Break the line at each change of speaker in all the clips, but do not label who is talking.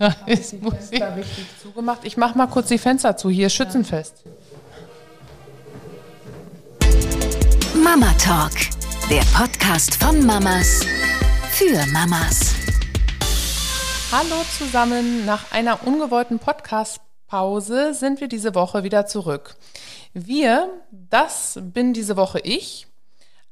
Da ist die Fenster richtig zugemacht. Ich mache mal kurz die Fenster zu. Hier ist Schützenfest.
Mama Talk, der Podcast von Mamas für Mamas.
Hallo zusammen. Nach einer ungewollten Podcast-Pause sind wir diese Woche wieder zurück. Wir, das bin diese Woche ich,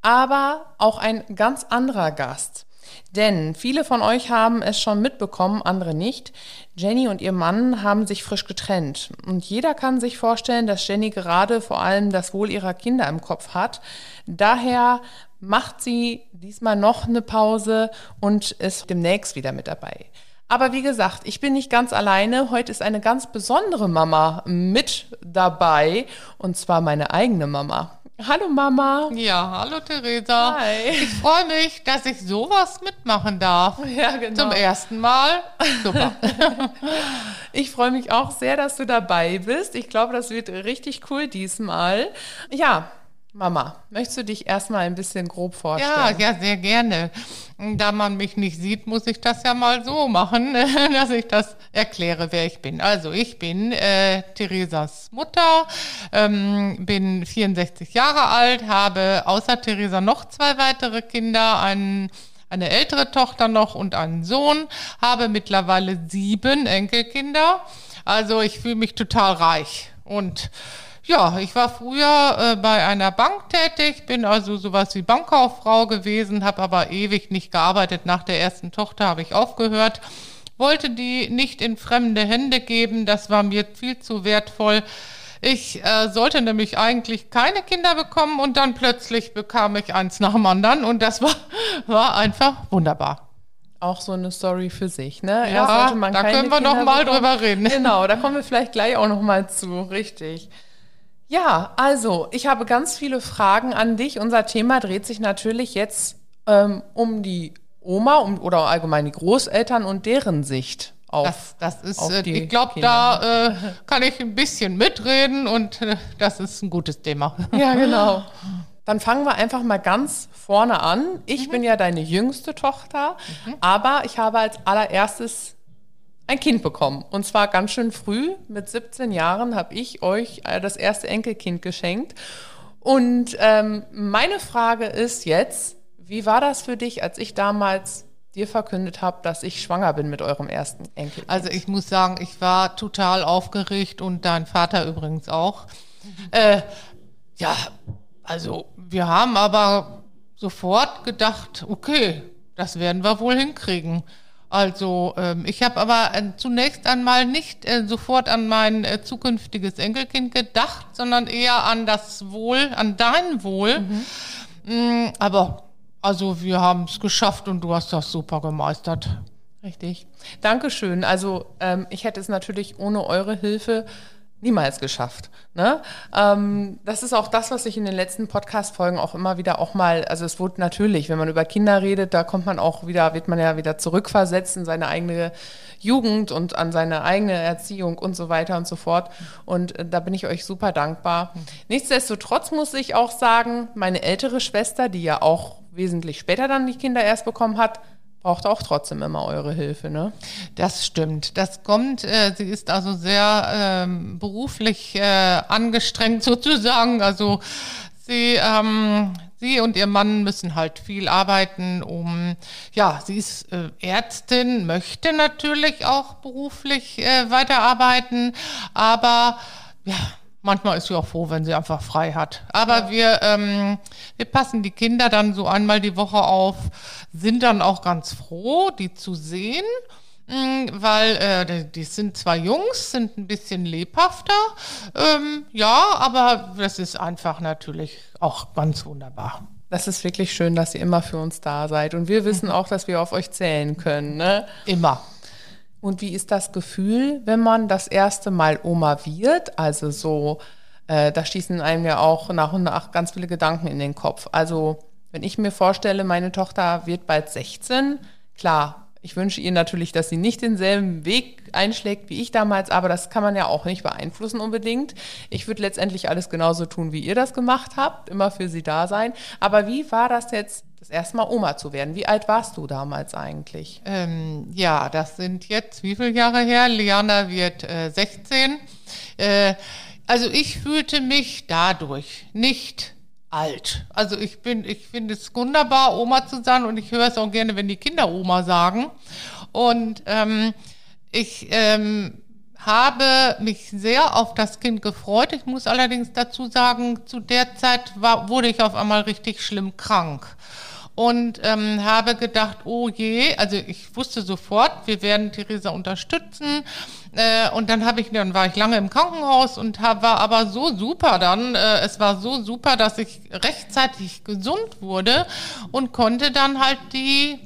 aber auch ein ganz anderer Gast. Denn viele von euch haben es schon mitbekommen, andere nicht. Jenny und ihr Mann haben sich frisch getrennt. Und jeder kann sich vorstellen, dass Jenny gerade vor allem das Wohl ihrer Kinder im Kopf hat. Daher macht sie diesmal noch eine Pause und ist demnächst wieder mit dabei. Aber wie gesagt, ich bin nicht ganz alleine. Heute ist eine ganz besondere Mama mit dabei. Und zwar meine eigene Mama. Hallo Mama.
Ja, hallo Theresa.
Hi.
Ich freue mich, dass ich sowas mitmachen darf.
Ja, genau.
Zum ersten Mal. Super.
Ich freue mich auch sehr, dass du dabei bist. Ich glaube, das wird richtig cool diesmal. Ja, Mama, möchtest du dich erstmal ein bisschen grob
Ja,
vorstellen?
ja, sehr gerne. Da man mich nicht sieht, muss ich das ja mal so machen, dass ich das erkläre, wer ich bin. Also ich bin äh, Theresas Mutter, ähm, bin 64 Jahre alt, habe außer Theresa noch zwei weitere Kinder, einen eine ältere Tochter noch und einen Sohn, habe mittlerweile sieben Enkelkinder. Also ich fühle mich total reich und ja, ich war früher äh, bei einer Bank tätig, bin also sowas wie Bankkauffrau gewesen, habe aber ewig nicht gearbeitet. Nach der ersten Tochter habe ich aufgehört, wollte die nicht in fremde Hände geben, das war mir viel zu wertvoll. Ich äh, sollte nämlich eigentlich keine Kinder bekommen und dann plötzlich bekam ich eins nach dem anderen und das war, war einfach wunderbar.
Auch so eine Story für sich, ne?
Ja, da können wir
Kinder
noch mal
bekommen.
drüber reden.
Genau, da kommen wir vielleicht gleich auch noch mal zu, richtig. Ja, also ich habe ganz viele Fragen an dich. Unser Thema dreht sich natürlich jetzt ähm, um die Oma um, oder allgemein die Großeltern und deren Sicht auf.
Das, das ist, äh, ich glaube, da äh, kann ich ein bisschen mitreden und äh, das ist ein gutes Thema.
Ja, genau. Dann fangen wir einfach mal ganz vorne an. Ich
Mhm.
bin ja deine jüngste Tochter, aber ich habe als allererstes ein Kind bekommen. Und zwar ganz schön früh. Mit 17 Jahren habe ich euch äh, das erste Enkelkind geschenkt. Und ähm, meine Frage ist jetzt, wie war das für dich, als ich damals dir verkündet habe, dass ich schwanger bin mit eurem ersten Enkelkind?
Also ich muss sagen, ich war total aufgeregt und dein Vater übrigens auch. Äh, ja, also wir haben aber sofort gedacht, okay, das werden wir wohl hinkriegen. Also ähm, ich habe aber äh, zunächst einmal nicht äh, sofort an mein äh, zukünftiges Enkelkind gedacht, sondern eher an das Wohl, an dein Wohl. Mm, aber also wir haben es geschafft und du hast das super gemeistert.
Richtig. Dankeschön. Also ähm, ich hätte es natürlich ohne eure Hilfe niemals geschafft. Ne? Ähm, das ist auch das, was ich in den letzten Podcast-Folgen auch immer wieder auch mal, also es wurde natürlich, wenn man über Kinder redet, da kommt man auch wieder, wird man ja wieder zurückversetzt in seine eigene Jugend und an seine eigene Erziehung und so weiter und so fort. Und äh, da bin ich euch super dankbar. Nichtsdestotrotz muss ich auch sagen, meine ältere Schwester, die ja auch wesentlich später dann die Kinder erst bekommen hat, braucht auch trotzdem immer eure Hilfe, ne?
Das stimmt. Das kommt, äh, sie ist also sehr ähm, beruflich äh, angestrengt sozusagen. Also sie, ähm, sie und ihr Mann müssen halt viel arbeiten, um, ja, sie ist äh, Ärztin, möchte natürlich auch beruflich äh, weiterarbeiten, aber ja, Manchmal ist sie auch froh, wenn sie einfach frei hat. Aber wir, ähm, wir passen die Kinder dann so einmal die Woche auf, sind dann auch ganz froh, die zu sehen, mh, weil äh, die- die sind zwar Jungs, sind ein bisschen lebhafter, ähm, ja, aber das ist einfach natürlich auch ganz wunderbar.
Das ist wirklich schön, dass ihr immer für uns da seid. Und wir wissen auch, dass wir auf euch zählen können. Ne?
Immer.
Und wie ist das Gefühl, wenn man das erste Mal Oma wird? Also so, äh, da schießen einem ja auch nach und nach ganz viele Gedanken in den Kopf. Also wenn ich mir vorstelle, meine Tochter wird bald 16, klar, ich wünsche ihr natürlich, dass sie nicht denselben Weg einschlägt wie ich damals, aber das kann man ja auch nicht beeinflussen unbedingt. Ich würde letztendlich alles genauso tun, wie ihr das gemacht habt, immer für sie da sein. Aber wie war das jetzt das erste Mal Oma zu werden. Wie alt warst du damals eigentlich?
Ähm, ja, das sind jetzt wie viele Jahre her? Liana wird äh, 16. Äh, also ich fühlte mich dadurch nicht alt. Also ich bin, ich finde es wunderbar, Oma zu sein und ich höre es auch gerne, wenn die Kinder Oma sagen. Und ähm, ich ähm, habe mich sehr auf das Kind gefreut. Ich muss allerdings dazu sagen, zu der Zeit war, wurde ich auf einmal richtig schlimm krank und ähm, habe gedacht, oh je, also ich wusste sofort, wir werden Theresa unterstützen. Äh, und dann habe ich, dann war ich lange im Krankenhaus und hab, war aber so super dann, äh, es war so super, dass ich rechtzeitig gesund wurde und konnte dann halt die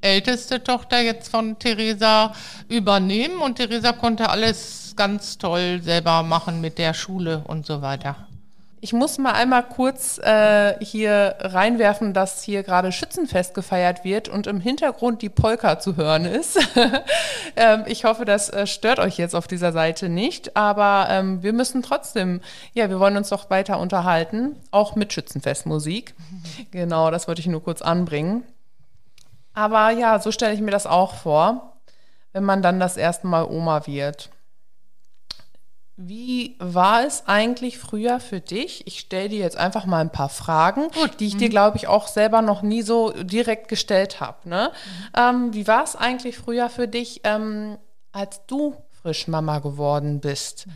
älteste Tochter jetzt von Theresa übernehmen und Theresa konnte alles ganz toll selber machen mit der Schule und so weiter.
Ich muss mal einmal kurz äh, hier reinwerfen, dass hier gerade Schützenfest gefeiert wird und im Hintergrund die Polka zu hören ist. ähm, ich hoffe, das äh, stört euch jetzt auf dieser Seite nicht, aber ähm, wir müssen trotzdem, ja, wir wollen uns doch weiter unterhalten, auch mit Schützenfestmusik. Genau, das wollte ich nur kurz anbringen. Aber ja, so stelle ich mir das auch vor, wenn man dann das erste Mal Oma wird. Wie war es eigentlich früher für dich? Ich stelle dir jetzt einfach mal ein paar Fragen, Gut. die ich dir, mhm. glaube ich, auch selber noch nie so direkt gestellt habe. Ne? Mhm. Ähm, wie war es eigentlich früher für dich, ähm, als du frisch Mama geworden bist? Mhm.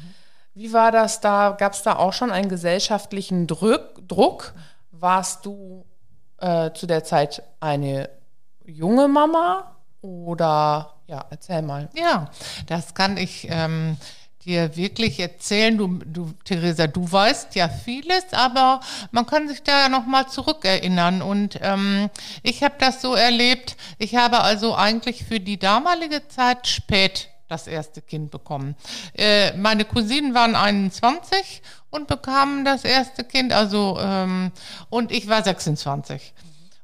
Wie war das da? Gab es da auch schon einen gesellschaftlichen Druck? Druck? Warst du äh, zu der Zeit eine junge Mama oder ja, erzähl mal.
Ja, das kann ich ähm, dir wirklich erzählen. Du, du, Theresa, du weißt ja vieles, aber man kann sich da ja nochmal zurückerinnern. Und ähm, ich habe das so erlebt, ich habe also eigentlich für die damalige Zeit spät das erste Kind bekommen. Äh, meine Cousinen waren 21 und bekamen das erste Kind, also ähm, und ich war 26.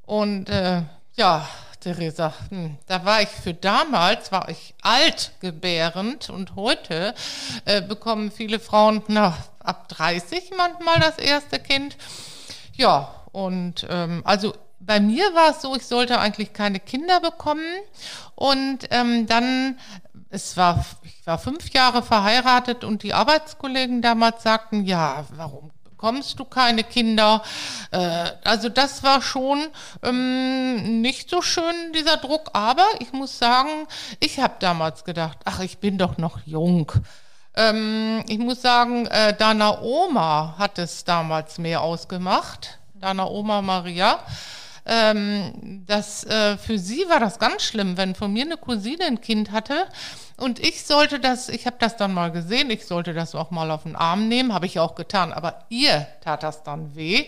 Und äh, ja, Theresa, hm, da war ich für damals, war ich altgebärend und heute äh, bekommen viele Frauen na, ab 30 manchmal das erste Kind. Ja, und ähm, also bei mir war es so, ich sollte eigentlich keine Kinder bekommen und ähm, dann es war, ich war fünf Jahre verheiratet und die Arbeitskollegen damals sagten, ja, warum bekommst du keine Kinder. Äh, also das war schon ähm, nicht so schön, dieser Druck. Aber ich muss sagen, ich habe damals gedacht, ach, ich bin doch noch jung. Ähm, ich muss sagen, äh, deiner Oma hat es damals mehr ausgemacht. Deiner Oma Maria. Ähm, das, äh, für sie war das ganz schlimm, wenn von mir eine Cousine ein Kind hatte und ich sollte das, ich habe das dann mal gesehen, ich sollte das auch mal auf den Arm nehmen, habe ich auch getan, aber ihr tat das dann weh.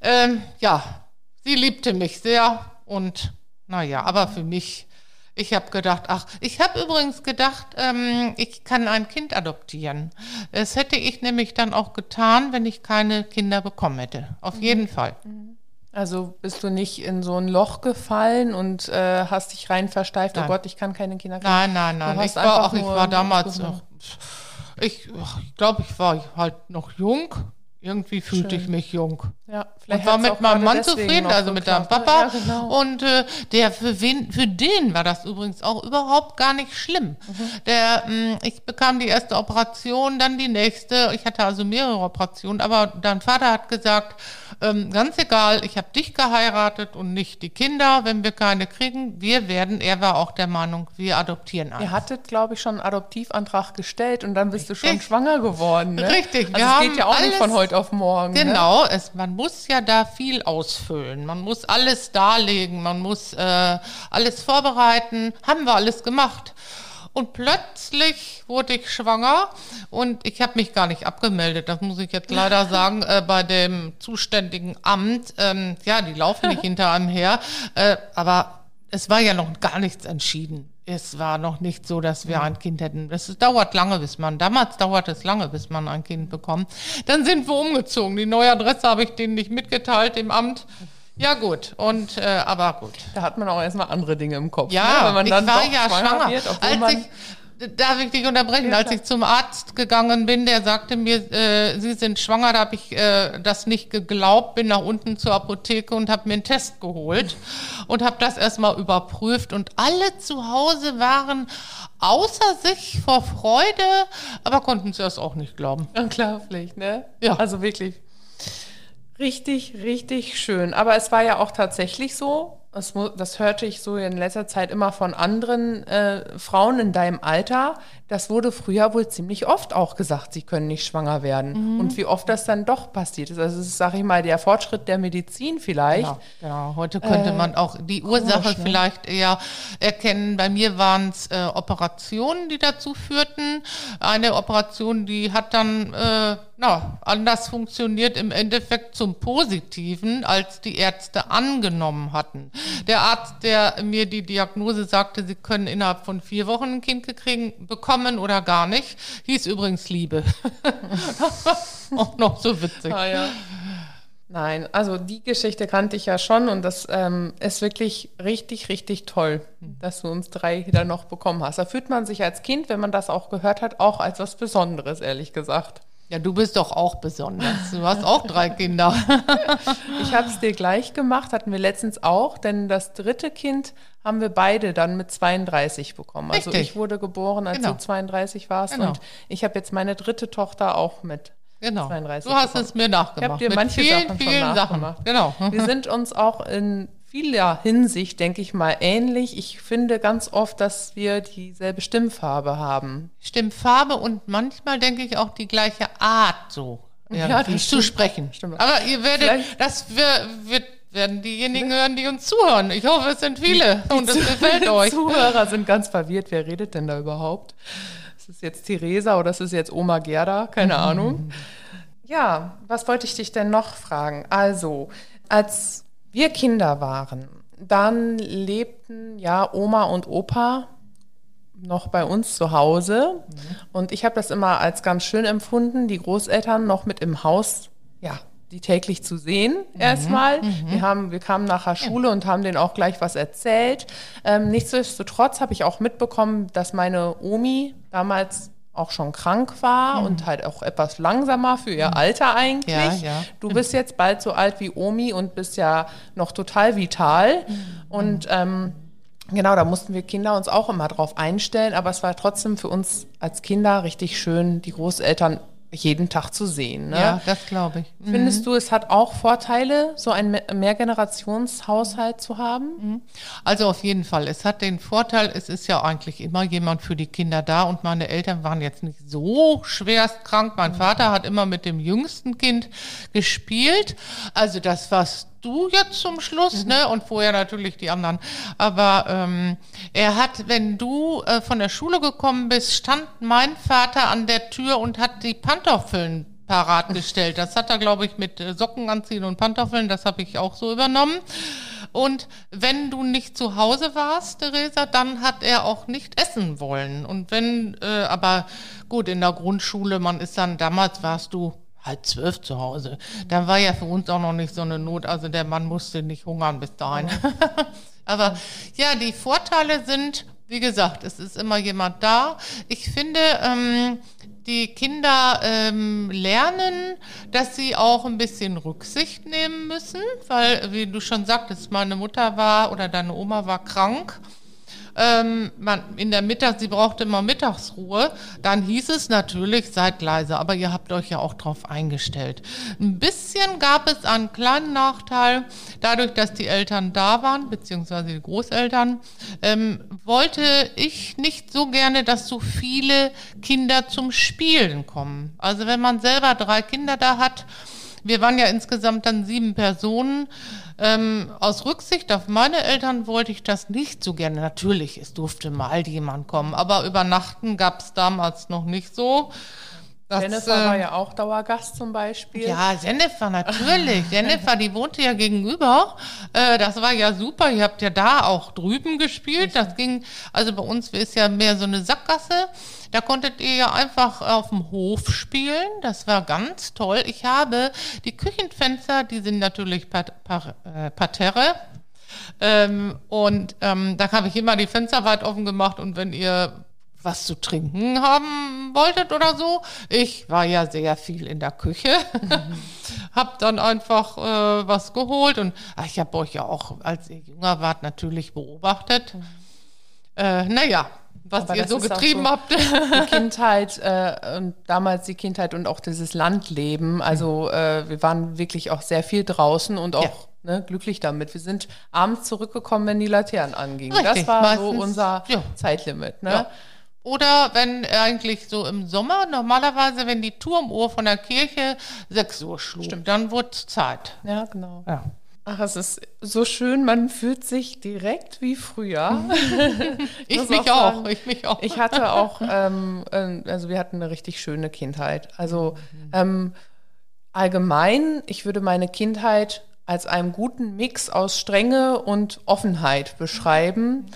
Ähm, ja, sie liebte mich sehr und naja, aber für mich, ich habe gedacht, ach, ich habe übrigens gedacht, ähm, ich kann ein Kind adoptieren. Das hätte ich nämlich dann auch getan, wenn ich keine Kinder bekommen hätte. Auf mhm. jeden Fall. Mhm.
Also bist du nicht in so ein Loch gefallen und äh, hast dich rein versteift, oh nein. oh Gott, ich kann keine Kinder kriegen.
Nein, nein, nein. Ich war, auch, ich war damals noch, ich, ich glaube, ich war halt noch jung irgendwie fühlte Schön. ich mich jung.
Ja,
vielleicht und war mit meinem Mann zufrieden, also mit deinem Papa. Ja, genau. Und äh, der für wen, für den war das übrigens auch überhaupt gar nicht schlimm. Mhm. Der, mh, hm, ich bekam die erste Operation, dann die nächste. Ich hatte also mehrere Operationen, aber dein Vater hat gesagt, ähm, ganz egal, ich habe dich geheiratet und nicht die Kinder. Wenn wir keine kriegen, wir werden. Er war auch der Meinung, wir adoptieren
einen. Ihr hattet, glaube ich, schon einen Adoptivantrag gestellt und dann bist Richtig. du schon schwanger geworden. Ne?
Richtig.
Also wir es geht ja auch nicht von heute auf morgen.
Ne? Genau, ne? es, man muss ja da viel ausfüllen. Man muss alles darlegen, man muss äh, alles vorbereiten. Haben wir alles gemacht. Und plötzlich wurde ich schwanger und ich habe mich gar nicht abgemeldet. Das muss ich jetzt leider sagen, äh, bei dem zuständigen Amt. Ähm, ja, die laufen nicht hinter einem her. Äh, aber es war ja noch gar nichts entschieden es war noch nicht so, dass wir ein Kind hätten. Es dauert lange, bis man, damals dauert es lange, bis man ein Kind bekommt. Dann sind wir umgezogen. Die neue Adresse habe ich denen nicht mitgeteilt, dem Amt. Ja gut, und äh, aber gut.
Da hat man auch erstmal andere Dinge im Kopf.
Ja, ne? wenn man dann ich war ja schwanger. Wird,
als ich
Darf ich dich unterbrechen?
Ja,
Als ich zum Arzt gegangen bin, der sagte mir, äh, Sie sind schwanger, da habe ich äh, das nicht geglaubt, bin nach unten zur Apotheke und habe mir einen Test geholt und habe das erstmal überprüft und alle zu Hause waren außer sich vor Freude, aber konnten es erst auch nicht glauben.
Unglaublich, ne?
Ja.
Also wirklich richtig, richtig schön. Aber es war ja auch tatsächlich so, mu- das hörte ich so in letzter Zeit immer von anderen äh, Frauen in deinem Alter, das wurde früher wohl ziemlich oft auch gesagt, sie können nicht schwanger werden. Und wie oft das dann doch passiert ist. Also es ist, sag ich mal, der Fortschritt der Medizin vielleicht.
Genau, genau. Heute könnte man auch die Ursache
komisch, ne?
vielleicht eher erkennen. Bei mir waren es äh, Operationen, die dazu führten. Eine Operation, die hat dann äh, na, anders funktioniert im Endeffekt zum Positiven, als die Ärzte angenommen hatten. Der Arzt, der mir die Diagnose sagte, sie können innerhalb von vier Wochen ein Kind gekriegen, bekommen oder gar nicht, hieß übrigens Liebe. auch noch so witzig.
Ah, ja. Nein, also die Geschichte kannte ich ja schon und das ähm, ist wirklich richtig, richtig toll, dass du uns drei wieder noch bekommen hast. Da fühlt man sich als Kind, wenn man das auch gehört hat, auch als was Besonderes, ehrlich gesagt.
Ja, du bist doch auch besonders. Du hast auch drei Kinder.
Ich habe es dir gleich gemacht, hatten wir letztens auch, denn das dritte Kind haben wir beide dann mit 32 bekommen. Also
Richtig.
ich wurde geboren, als
Genau.
du 32 warst
Genau.
und ich habe jetzt meine dritte Tochter auch mit
Genau.
32
du hast
bekommen.
es mir nachgemacht.
Ich habe dir
Mit
manche
vielen,
Sachen schon
vielen
nachgemacht.
Sachen. Genau.
Wir sind uns auch in vieler Hinsicht, denke ich mal, ähnlich. Ich finde ganz oft, dass wir dieselbe Stimmfarbe haben.
Stimmt Farbe und manchmal denke ich auch die gleiche Art so.
Ja,
irgendwie
das
zu sprechen.
Stimmt.
Aber ihr werdet,
Vielleicht-
das wir, wird, werden diejenigen hören, die uns zuhören. Ich hoffe, es sind viele und es gefällt euch.
Zuhörer sind ganz verwirrt. Wer redet denn da überhaupt? Ist es jetzt Theresa oder ist es jetzt Oma Gerda? Keine Ahnung. Ja, was wollte ich dich denn noch fragen? Also, als wir Kinder waren, dann lebten ja Oma und Opa noch bei uns zu Hause. Und ich habe das immer als ganz schön empfunden, die Großeltern noch mit im Haus, ja, die täglich zu sehen, erstmal. Wir, haben, wir kamen nach der Schule und haben denen auch gleich was erzählt. Ähm, nichtsdestotrotz habe ich auch mitbekommen, dass meine Omi damals auch schon krank war und halt auch etwas langsamer für ihr Alter eigentlich.
Ja, ja.
Du bist jetzt bald so alt wie Omi und bist ja noch total vital. Und ähm, genau, da mussten wir Kinder uns auch immer drauf einstellen. Aber es war trotzdem für uns als Kinder richtig schön, die Großeltern jeden Tag zu sehen. Ne?
Ja, das glaube ich.
Findest du, es hat auch Vorteile, so einen Me- Mehrgenerationshaushalt zu haben?
Also auf jeden Fall. Es hat den Vorteil, es ist ja eigentlich immer jemand für die Kinder da und meine Eltern waren jetzt nicht so schwerst krank. Mein Vater hat immer mit dem jüngsten Kind gespielt. Also das warst du jetzt zum Schluss, ne? Und vorher natürlich die anderen. Aber ähm, er hat, wenn du äh, von der Schule gekommen bist, stand mein Vater an der Tür und hat die Pantoffeln parat gestellt. Das hat er, glaube ich, mit äh, Socken anziehen und Pantoffeln, das habe ich auch so übernommen. Und wenn du nicht zu Hause warst, Theresa, dann hat er auch nicht essen wollen. Und wenn, äh, aber gut, in der Grundschule, man ist dann, damals warst du halb zwölf zu Hause. Dann war ja für uns auch noch nicht so eine Not. Also der Mann musste nicht hungern bis dahin. aber ja, die Vorteile sind, wie gesagt, es ist immer jemand da. Ich finde, ähm, die Kinder ähm, lernen, dass sie auch ein bisschen Rücksicht nehmen müssen, weil, wie du schon sagtest, meine Mutter war oder deine Oma war krank. Ähm, man, in der Mittag, sie brauchte immer Mittagsruhe. Dann hieß es natürlich, seid leise, aber ihr habt euch ja auch drauf eingestellt. Ein bisschen gab es einen kleinen Nachteil, dadurch, dass die Eltern da waren, beziehungsweise die Großeltern, ähm, wollte ich nicht so gerne, dass so viele Kinder zum Spielen kommen. Also wenn man selber drei Kinder da hat, wir waren ja insgesamt dann sieben Personen. Ähm, aus Rücksicht auf meine Eltern wollte ich das nicht so gerne. Natürlich, es durfte mal jemand kommen, aber übernachten gab es damals noch nicht so. Das,
Jennifer
äh,
war ja auch Dauergast zum Beispiel.
ja, Jennifer, natürlich. Jennifer, die wohnte ja gegenüber. Äh, das war ja super. Ihr habt ja da auch drüben gespielt. Das ging, also bei uns ist ja mehr so eine Sackgasse. Da konntet ihr ja einfach auf dem Hof spielen. Das war ganz toll. Ich habe die Küchenfenster, die sind natürlich par, par, äh, parterre. Ähm, und ähm, da habe ich immer die Fenster weit offen gemacht und wenn ihr was zu trinken haben wolltet oder so. Ich war ja sehr viel in der Küche, hab dann einfach äh, was geholt und ach, ich habe euch ja auch, als ihr jünger wart, natürlich beobachtet. Äh, naja, was
Aber
ihr
das
so getrieben
so
habt.
die Kindheit äh, und damals die Kindheit und auch dieses Landleben. Also äh, wir waren wirklich auch sehr viel draußen und auch ne, glücklich damit. Wir sind abends zurückgekommen, wenn die Laternen angingen. das
Richtig,
war so
meistens,
unser
ja.
Zeitlimit. Ne?
Ja. Oder wenn eigentlich so im Sommer, normalerweise, wenn die Turmuhr von der Kirche 6 Uhr schlug, dann wurde es Zeit.
Ja, genau.
Ja.
Ach, es ist so schön, man fühlt sich direkt wie früher.
Ich
muss
mich
auch
auch, ich mich auch.
Ich hatte auch, ähm, ähm, also wir hatten eine richtig schöne Kindheit. Also ähm, allgemein, ich würde meine Kindheit als einen guten Mix aus Strenge und Offenheit beschreiben.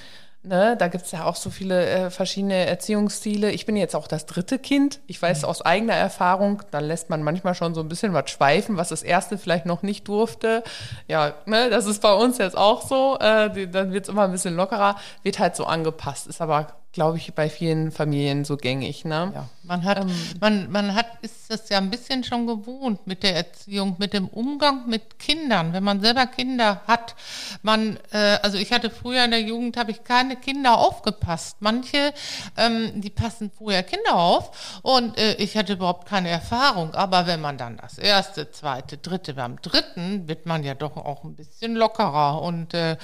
Ne, da gibt es ja auch so viele äh, verschiedene Erziehungsstile. Ich bin jetzt auch das dritte Kind. Ich weiß aus eigener Erfahrung, dann lässt man manchmal schon so ein bisschen was schweifen, was das erste vielleicht noch nicht durfte. Ja, ne, das ist bei uns jetzt auch so. Äh, die, dann wird es immer ein bisschen lockerer, wird halt so angepasst. Ist aber, glaube ich, bei vielen Familien so gängig. Ne?
Ja, man hat, man, man hat, ist das ja ein bisschen schon gewohnt mit der Erziehung, mit dem Umgang mit Kindern. Wenn man selber Kinder hat, man, äh, also ich hatte früher in der Jugend, habe ich keine Kinder aufgepasst. Manche, ähm, die passen vorher Kinder auf und äh, ich hatte überhaupt keine Erfahrung. Aber wenn man dann das erste, zweite, dritte, beim dritten wird man ja doch auch ein bisschen lockerer und äh,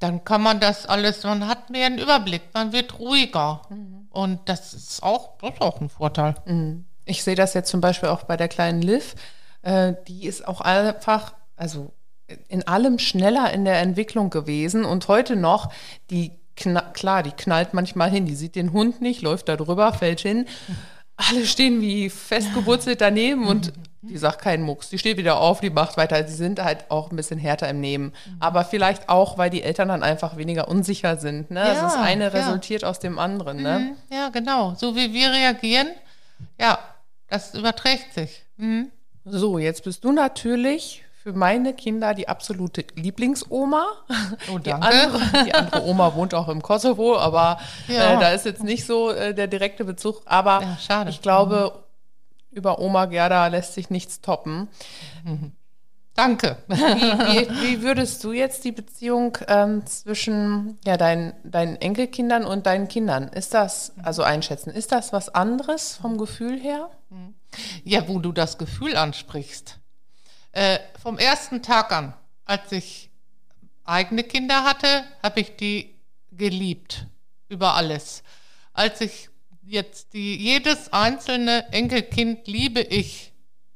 dann kann man das alles, man hat mehr einen Überblick, man wird ruhiger. Und das ist auch, das ist auch ein Vorteil.
Ich sehe das jetzt zum Beispiel auch bei der kleinen Liv. Äh, die ist auch einfach, also in allem schneller in der Entwicklung gewesen und heute noch, die klar, die knallt manchmal hin, die sieht den Hund nicht, läuft da drüber, fällt hin. Alle stehen wie festgewurzelt daneben und die sagt keinen Mucks. Die steht wieder auf, die macht weiter. Sie sind halt auch ein bisschen härter im Nehmen. Aber vielleicht auch, weil die Eltern dann einfach weniger unsicher sind. Ne? also
Ja,
das eine
ja.
resultiert aus dem anderen. Ne?
Mhm, Ja, genau. So wie wir reagieren, ja, das überträgt sich. Mhm.
So, jetzt bist du natürlich für meine Kinder die absolute Lieblingsoma.
Oh,
Die
danke.
andere, die andere Oma wohnt auch im Kosovo, aber
Ja.
äh, da ist jetzt nicht so äh, der direkte Bezug. Aber
Ja, schade.
ich glaube, über Oma Gerda lässt sich nichts toppen.
Danke.
Wie, wie, wie würdest du jetzt die Beziehung ähm, zwischen ja, dein, deinen Enkelkindern und deinen Kindern, ist das, also einschätzen, ist das was anderes vom Gefühl her?
Ja, wo du das Gefühl ansprichst. Äh, vom ersten Tag an, als ich eigene Kinder hatte, habe ich die geliebt über alles. Als ich jetzt die jedes einzelne Enkelkind liebe ich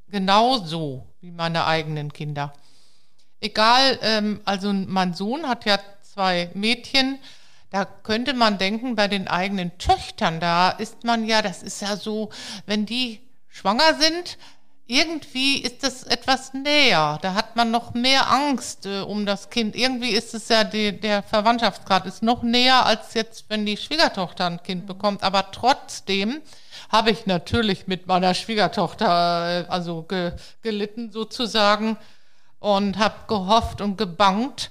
genauso wie meine eigenen Kinder. Egal, ähm, also mein Sohn hat ja zwei Mädchen. Da könnte man denken, bei den eigenen Töchtern, da ist man ja, das ist ja so, wenn die schwanger sind, irgendwie ist das etwas näher. Da hat man noch mehr Angst äh, um das Kind. Irgendwie ist es ja, die, der Verwandtschaftsgrad ist noch näher, als jetzt, wenn die Schwiegertochter ein Kind bekommt. Aber trotzdem habe ich natürlich mit meiner Schwiegertochter äh, also ge, gelitten sozusagen und habe gehofft und gebangt.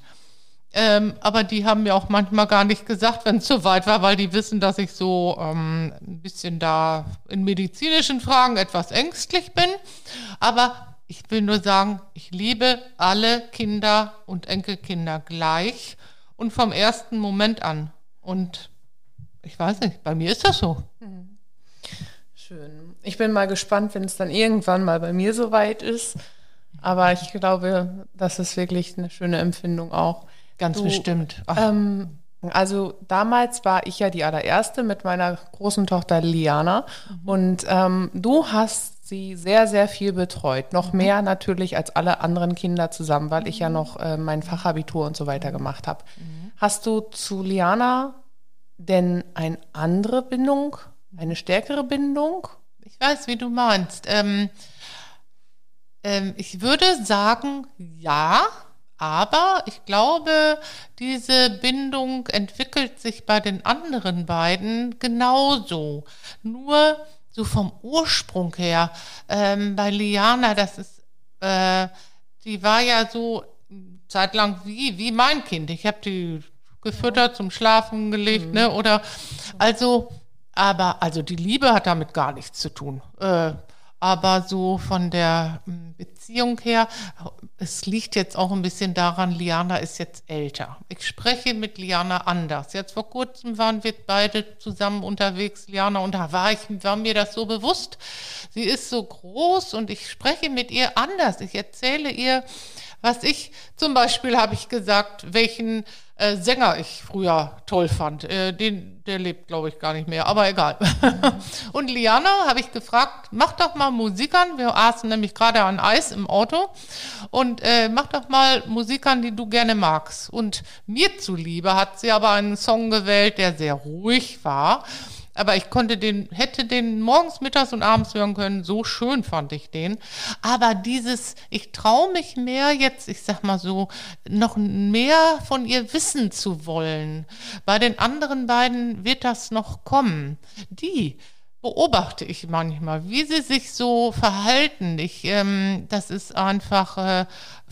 Ähm, aber die haben mir auch manchmal gar nicht gesagt, wenn es so weit war, weil die wissen, dass ich so ähm, ein bisschen da in medizinischen Fragen etwas ängstlich bin. Aber ich will nur sagen, ich liebe alle Kinder und Enkelkinder gleich und vom ersten Moment an. Und ich weiß nicht, bei mir ist das so.
Schön. Ich bin mal gespannt, wenn es dann irgendwann mal bei mir soweit ist. Aber ich glaube, das ist wirklich eine schöne Empfindung auch.
Ganz
Du,
bestimmt.
Ähm, also damals war ich ja die allererste mit meiner großen Tochter Liana und ähm, du hast sie sehr, sehr viel betreut. Noch mehr natürlich als alle anderen Kinder zusammen, weil ich ja noch äh, mein Fachabitur und so weiter gemacht habe. Hast du zu Liana denn eine andere Bindung, eine stärkere Bindung?
Ich weiß, wie du meinst. Ähm, ähm, ich würde sagen, ja, aber ich glaube, diese Bindung entwickelt sich bei den anderen beiden genauso. Nur so vom Ursprung her. Ähm, bei Liana, das ist, äh, die war ja so zeitlang wie, wie mein Kind. Ich habe die gefüttert, zum Schlafen gelegt, ne? Oder also aber also die Liebe hat damit gar nichts zu tun. Äh, aber so von der hm, Beziehung her, es liegt jetzt auch ein bisschen daran, Liana ist jetzt älter. Ich spreche mit Liana anders. Jetzt vor kurzem waren wir beide zusammen unterwegs, Liana, und da war, ich, war mir das so bewusst. Sie ist so groß und ich spreche mit ihr anders. Ich erzähle ihr, was ich, zum Beispiel habe ich gesagt, welchen äh, Sänger ich früher toll fand. Äh, den, der lebt, glaube ich, gar nicht mehr, aber egal. und Liana habe ich gefragt, mach doch mal Musik an. Wir aßen nämlich gerade an Eis im Auto. Und äh, mach doch mal Musik an, die du gerne magst. Und mir zuliebe hat sie aber einen Song gewählt, der sehr ruhig war. Aber ich konnte den, hätte den morgens, mittags und abends hören können. So schön fand ich den. Aber dieses, ich traue mich mehr jetzt, ich sag mal so, noch mehr von ihr wissen zu wollen. Bei den anderen beiden wird das noch kommen. Die beobachte ich manchmal, wie sie sich so verhalten. Ich, ähm, das ist einfach äh,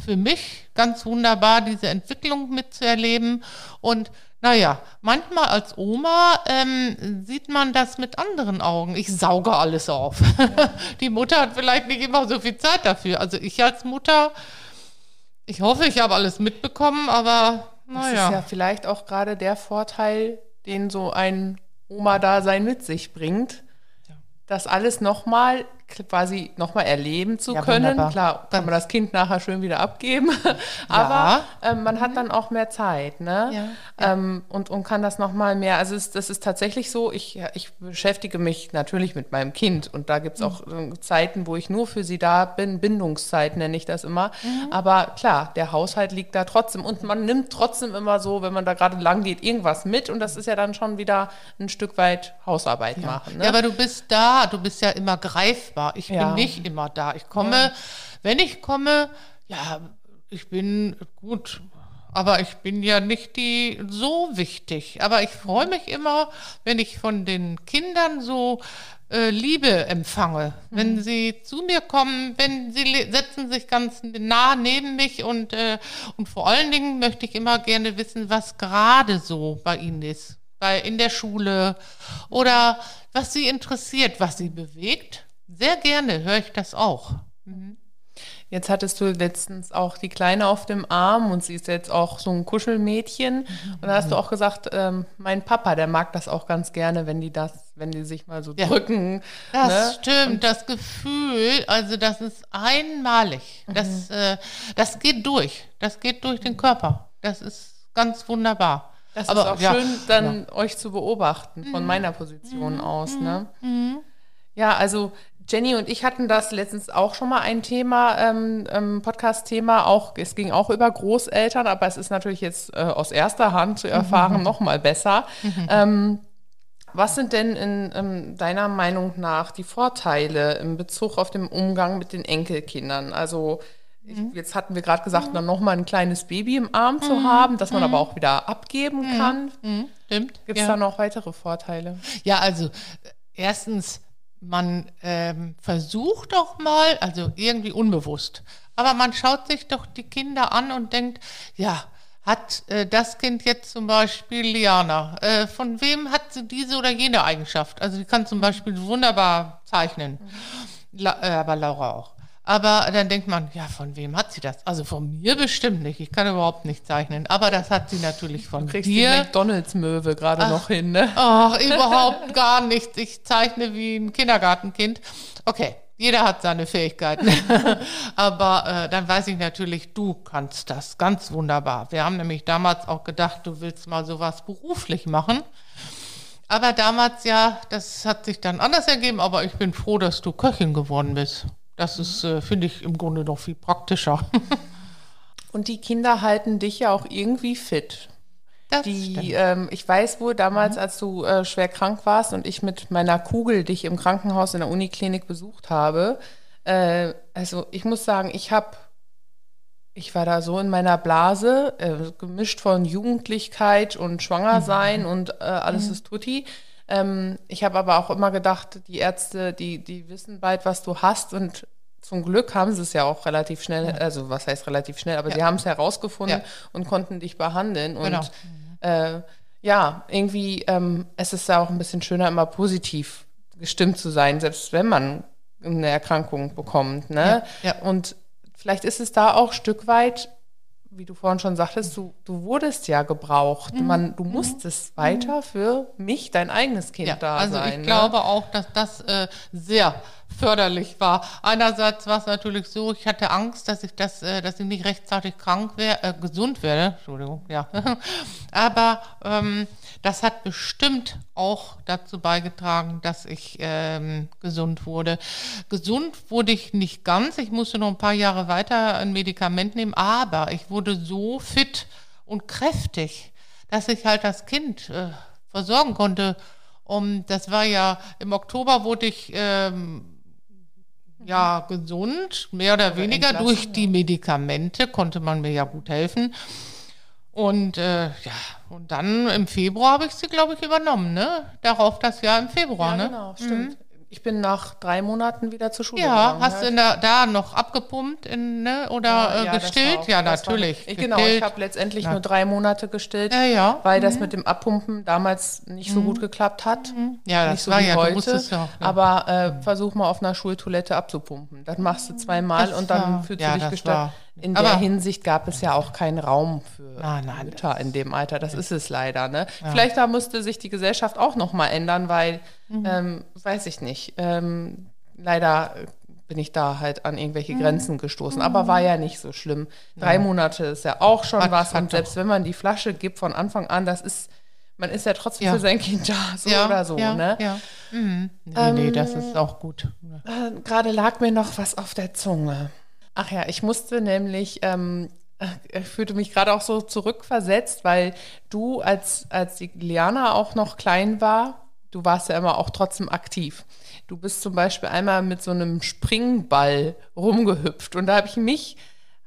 für mich ganz wunderbar, diese Entwicklung mitzuerleben und naja, manchmal als Oma ähm, sieht man das mit anderen Augen. Ich sauge alles auf. Die Mutter hat vielleicht nicht immer so viel Zeit dafür. Also ich als Mutter, ich hoffe, ich habe alles mitbekommen, aber naja.
Das ist ja vielleicht auch gerade der Vorteil, den so ein Oma-Dasein mit sich bringt, ja. das alles nochmal quasi nochmal erleben zu ja, können. Wunderbar. Klar, kann man das Kind nachher schön wieder abgeben, aber ja. ähm, man hat dann auch mehr Zeit, ne? Ja, ähm, und, und kann das nochmal mehr, also es, das ist tatsächlich so, ich, ich beschäftige mich natürlich mit meinem Kind und da gibt es auch mhm. Zeiten, wo ich nur für sie da bin, Bindungszeit nenne ich das immer, mhm. aber klar, der Haushalt liegt da trotzdem und man nimmt trotzdem immer so, wenn man da gerade lang geht, irgendwas mit und das ist ja dann schon wieder ein Stück weit Hausarbeit machen.
Ne? Ja, aber du bist da, du bist ja immer greifbar greifbar. Ich ja. bin nicht immer da. Ich komme, ja. wenn ich komme, ja, ich bin gut, aber ich bin ja nicht die so wichtig. Aber ich freue mich immer, wenn ich von den Kindern so äh, Liebe empfange. Mhm. Wenn sie zu mir kommen, wenn sie setzen sich ganz nah neben mich und, äh, und vor allen Dingen möchte ich immer gerne wissen, was gerade so bei ihnen ist. Bei, in der Schule oder was sie interessiert, was sie bewegt sehr gerne höre ich das auch. Mhm.
Jetzt hattest du letztens auch die Kleine auf dem Arm und sie ist jetzt auch so ein Kuschelmädchen. Mhm. Und da hast du auch gesagt, ähm, mein Papa, der mag das auch ganz gerne, wenn die das, wenn die sich mal so ja. drücken.
Das ne? stimmt, und das Gefühl, also das ist einmalig. Mhm. Das, äh, das geht durch. Das geht durch den Körper. Das ist ganz wunderbar.
Das Aber, ist auch ja, schön, dann ja. euch zu beobachten von mhm. meiner Position mhm. aus. Ne? Mhm. Ja, also Jenny und ich hatten das letztens auch schon mal ein Thema, ähm, ähm, Podcast-Thema. Auch es ging auch über Großeltern, aber es ist natürlich jetzt äh, aus erster Hand zu erfahren mhm. noch mal besser. Mhm. Ähm, was sind denn in ähm, deiner Meinung nach die Vorteile in Bezug auf den Umgang mit den Enkelkindern? Also ich, mhm. jetzt hatten wir gerade gesagt, dann noch mal ein kleines Baby im Arm zu mhm. haben, das man aber auch wieder abgeben kann. Stimmt. Gibt es ja. da noch weitere Vorteile?
Ja, also erstens man ähm, versucht doch mal, also irgendwie unbewusst, aber man schaut sich doch die Kinder an und denkt, ja, hat äh, das Kind jetzt zum Beispiel Liana, äh, von wem hat sie diese oder jene Eigenschaft? Also sie kann zum Beispiel wunderbar zeichnen. La äh, aber Laura auch. Aber dann denkt man, ja, von wem hat sie das? Also von mir bestimmt nicht. Ich kann überhaupt nicht zeichnen. Aber das hat sie natürlich von du kriegst dir.
die McDonalds-Möwe gerade noch hin, ne?
Ach, überhaupt gar nichts. Ich zeichne wie ein Kindergartenkind. Okay, jeder hat seine Fähigkeiten. Aber äh, dann weiß ich natürlich, du kannst das ganz wunderbar. Wir haben nämlich damals auch gedacht, du willst mal sowas beruflich machen. Aber damals ja, das hat sich dann anders ergeben. Aber ich bin froh, dass du Köchin geworden bist. Das ist, äh, finde ich, im Grunde noch viel praktischer.
Und die Kinder halten dich ja auch irgendwie fit. Das die, ähm, ich weiß wohl damals, mhm. als du äh, schwer krank warst und ich mit meiner Kugel dich im Krankenhaus in der Uniklinik besucht habe. Äh, also ich muss sagen, ich habe, ich war da so in meiner Blase, äh, gemischt von Jugendlichkeit und Schwangersein mhm. und äh, alles mhm. ist tutti. Ähm, ich habe aber auch immer gedacht, die Ärzte, die, die wissen bald, was du hast und zum Glück haben sie es ja auch relativ schnell, ja. also was heißt relativ schnell, aber ja. sie haben es herausgefunden ja. und konnten dich behandeln. Und genau. äh, ja, irgendwie, ähm, es ist ja auch ein bisschen schöner, immer positiv gestimmt zu sein, selbst wenn man eine Erkrankung bekommt. Ne? Und vielleicht ist es da auch ein Stück weit, wie du vorhin schon sagtest, du, du wurdest ja gebraucht.
Mhm.
Man, du musstest weiter für mich, dein eigenes Kind
Ja,
da
also
sein.
ich
ne?
glaube auch, dass das äh, sehr förderlich war. Einerseits war es natürlich so, ich hatte Angst, dass ich das, äh, dass ich nicht rechtzeitig krank wäre, äh, gesund werde. Entschuldigung, ja. Aber ähm, das hat bestimmt auch dazu beigetragen, dass ich ähm, gesund wurde. Gesund wurde ich nicht ganz. Ich musste noch ein paar Jahre weiter ein Medikament nehmen, aber ich wurde so fit und kräftig, dass ich halt das Kind äh, versorgen konnte. Und das war ja im Oktober wurde ich ähm, ja gesund, mehr oder weniger
entlassen,
durch die Medikamente konnte man mir ja gut helfen. Und äh, ja, und dann im Februar habe ich sie, glaube ich, übernommen, ne? Darauf das Jahr im Februar,
Ja,
ne?
genau, stimmt. Ich bin nach drei Monaten wieder zur Schule
Ja,
gegangen.
hast du in der, da noch abgepumpt in, ne? oder äh,
das
gestillt?
war auch-
ja,
war-
natürlich.
Ich, genau, ich habe letztendlich
Ja.
nur drei Monate gestillt,
Ja, ja.
weil das mit dem Abpumpen damals nicht so gut geklappt hat.
Mhm. Ja, das
nicht so
war
wie
ja, du
heute.
musstest ja auch, ja.
Aber äh, versuch mal auf einer Schultoilette abzupumpen. Das machst du zweimal
Das
und dann
war-
fühlst
ja,
du dich gestört. In
aber-
der Hinsicht gab es ja auch keinen Raum für
Nein, nein,
Mütter in dem Alter. Das ist es leider. Ne? Vielleicht da musste sich die Gesellschaft auch noch mal ändern, weil,
Mhm.
ähm, weiß ich nicht, ähm, leider äh, bin ich da halt an
Mhm.
irgendwelche Grenzen gestoßen. Aber war ja nicht so schlimm. Drei Monate ist ja auch schon
Hat-
was.
hat
Und selbst wenn man die Flasche gibt von Anfang an, das ist, man ist ja trotzdem
Ja.
für sein Kind da, so
ja,
oder so.
ja,
ne?
Ja. Mhm. Nee, nee, das ist auch gut.
Äh, Gerade lag mir noch was auf der Zunge. Ach ja, ich musste nämlich, ähm, äh, ich fühlte mich gerade auch so zurückversetzt, weil du, als, als die Liana auch noch klein war, du warst ja immer auch trotzdem aktiv. Du bist zum Beispiel einmal mit so einem Springball rumgehüpft und da habe ich mich,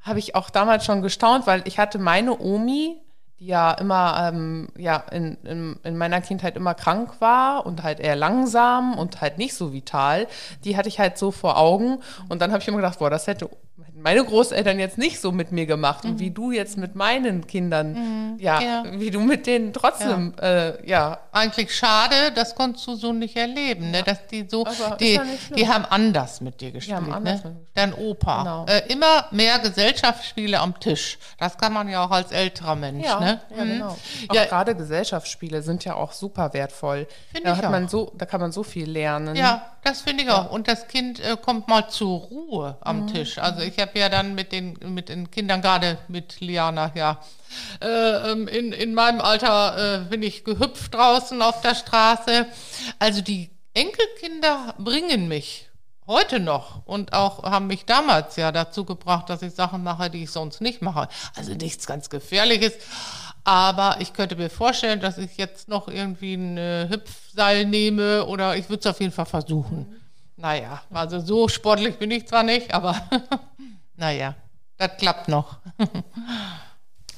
habe ich auch damals schon gestaunt, weil ich hatte meine Omi, die ja immer, ähm, ja, in, in, in meiner Kindheit immer krank war und halt eher langsam und halt nicht so vital, die hatte ich halt so vor Augen. Und dann habe ich immer gedacht, boah, das hätte meine Großeltern jetzt nicht so mit mir gemacht. Und wie du jetzt mit meinen Kindern, ja,
Ja.
wie du mit denen trotzdem, ja, äh, ja
Eigentlich schade, das konntest du so nicht erleben, ne? Dass die so,
Aber
die, die haben anders mit dir gespielt, ne?
mit mir gespielt.
Dein Opa.
Genau.
Äh, immer mehr Gesellschaftsspiele am Tisch. Das kann man ja auch als älterer Mensch,
Ja,
ne?
ja
Mhm.
genau. Auch
Ja.
gerade Gesellschaftsspiele sind ja auch super wertvoll.
Finde
Da
ich
hat man
auch.
so, da kann man so viel lernen.
Ja, das finde ich auch. Und das Kind äh, kommt mal zur Ruhe am
Mhm.
Tisch. Also ich habe ja dann mit den, mit den Kindern, gerade mit Liana, ja, äh, ähm, in, in meinem Alter äh, bin ich gehüpft draußen auf der Straße. Also die Enkelkinder bringen mich heute noch und auch haben mich damals ja dazu gebracht, dass ich Sachen mache, die ich sonst nicht mache. Also nichts ganz Gefährliches. Aber ich könnte mir vorstellen, dass ich jetzt noch irgendwie ein äh, Hüpfseil nehme oder ich würde es auf jeden Fall versuchen. Naja, also so sportlich bin ich zwar nicht, aber naja, das klappt noch.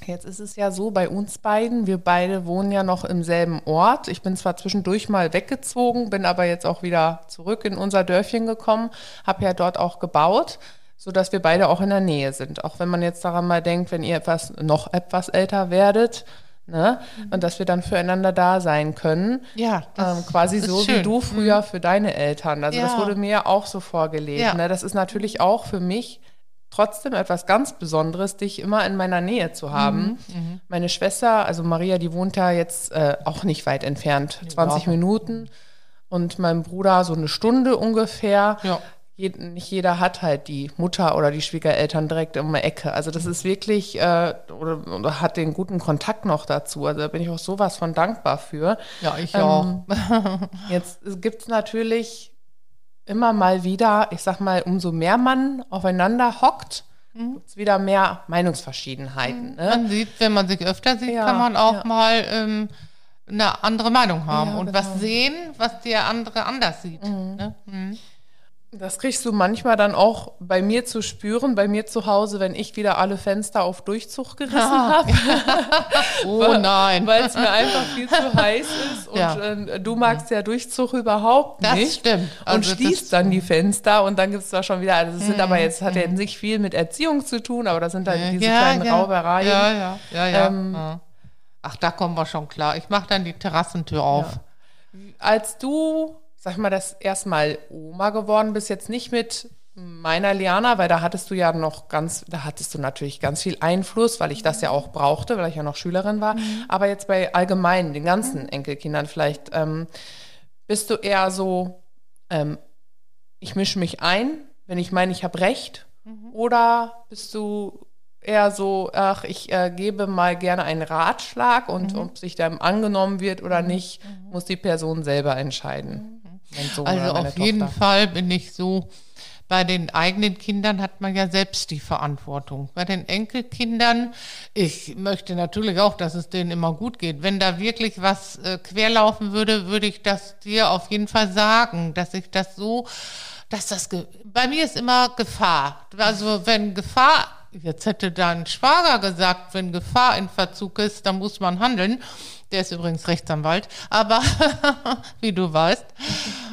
Jetzt ist es ja so bei uns beiden, wir beide wohnen ja noch im selben Ort. Ich bin zwar zwischendurch mal weggezogen, bin aber jetzt auch wieder zurück in unser Dörfchen gekommen, habe ja dort auch gebaut, sodass wir beide auch in der Nähe sind. Auch wenn man jetzt daran mal denkt, wenn ihr etwas noch etwas älter werdet, ne, und dass wir dann füreinander da sein können.
Ja, das
ähm, quasi so wie
schön. Mhm.
du früher für deine Eltern. Also das
Ja.
wurde mir ja auch so vorgelebt.
Ja.
Ne? Das ist natürlich auch für mich trotzdem etwas ganz Besonderes, dich immer in meiner Nähe zu haben.
Mhm,
Meine Schwester, also Maria, die wohnt ja jetzt äh, auch nicht weit entfernt, 20
überhaupt
Minuten. Und mein Bruder so eine Stunde ungefähr.
Ja.
Nicht jeder hat halt die Mutter oder die Schwiegereltern direkt um die Ecke. Also das ist wirklich, äh, oder, oder hat den guten Kontakt noch dazu. Also da bin ich auch sowas von dankbar für.
Ja, ich
Ähm,
auch.
Jetzt gibt es natürlich immer mal wieder, ich sag mal, umso mehr man aufeinander hockt, gibt es wieder mehr Meinungsverschiedenheiten. Ne?
Man sieht, wenn man sich öfter sieht,
Ja,
kann man auch
ja.
mal ähm, eine andere Meinung haben
Ja,
und
genau.
was sehen, was der andere anders sieht. Ne? Mhm.
Das kriegst du manchmal dann auch bei mir zu spüren, bei mir zu Hause, wenn ich wieder alle Fenster auf Durchzug gerissen habe.
Oh nein.
Weil es mir einfach viel zu heiß ist. Und
Ja.
äh, du magst ja Durchzug überhaupt
Das
nicht.
stimmt.
und
Also
schließt
das-
dann die Fenster und dann gibt es da schon wieder, also das sind aber jetzt, hat ja nicht viel mit Erziehung zu tun, aber das sind halt diese kleinen Raubereien.
Ja, ja, ja, ja.
Ähm,
ja. Ach, da kommen wir schon klar. Ich mache dann die Terrassentür auf.
Als du, sag mal, das erstmal Oma geworden bist, jetzt nicht mit meiner Liana, weil da hattest du ja noch ganz, da hattest du natürlich ganz viel Einfluss, weil ich das ja auch brauchte, weil ich ja noch Schülerin war. Aber jetzt bei allgemein den ganzen Enkelkindern vielleicht, ähm, bist du eher so, ähm, ich mische mich ein, wenn ich meine, ich habe recht, oder bist du eher so, ach, ich äh, gebe mal gerne einen Ratschlag und ob sich dann angenommen wird oder nicht, muss die Person selber entscheiden. Sohn
Also auf jeden
Tochter.
Fall bin ich so, bei den eigenen Kindern hat man ja selbst die Verantwortung. Bei den Enkelkindern, ich möchte natürlich auch, dass es denen immer gut geht. Wenn da wirklich was äh, querlaufen würde, würde ich das dir auf jeden Fall sagen, dass ich das so, dass das, bei mir ist immer Gefahr. Also wenn Gefahr, jetzt hätte dein Schwager gesagt, wenn Gefahr in Verzug ist, dann muss man handeln. Der ist übrigens Rechtsanwalt, aber wie du weißt.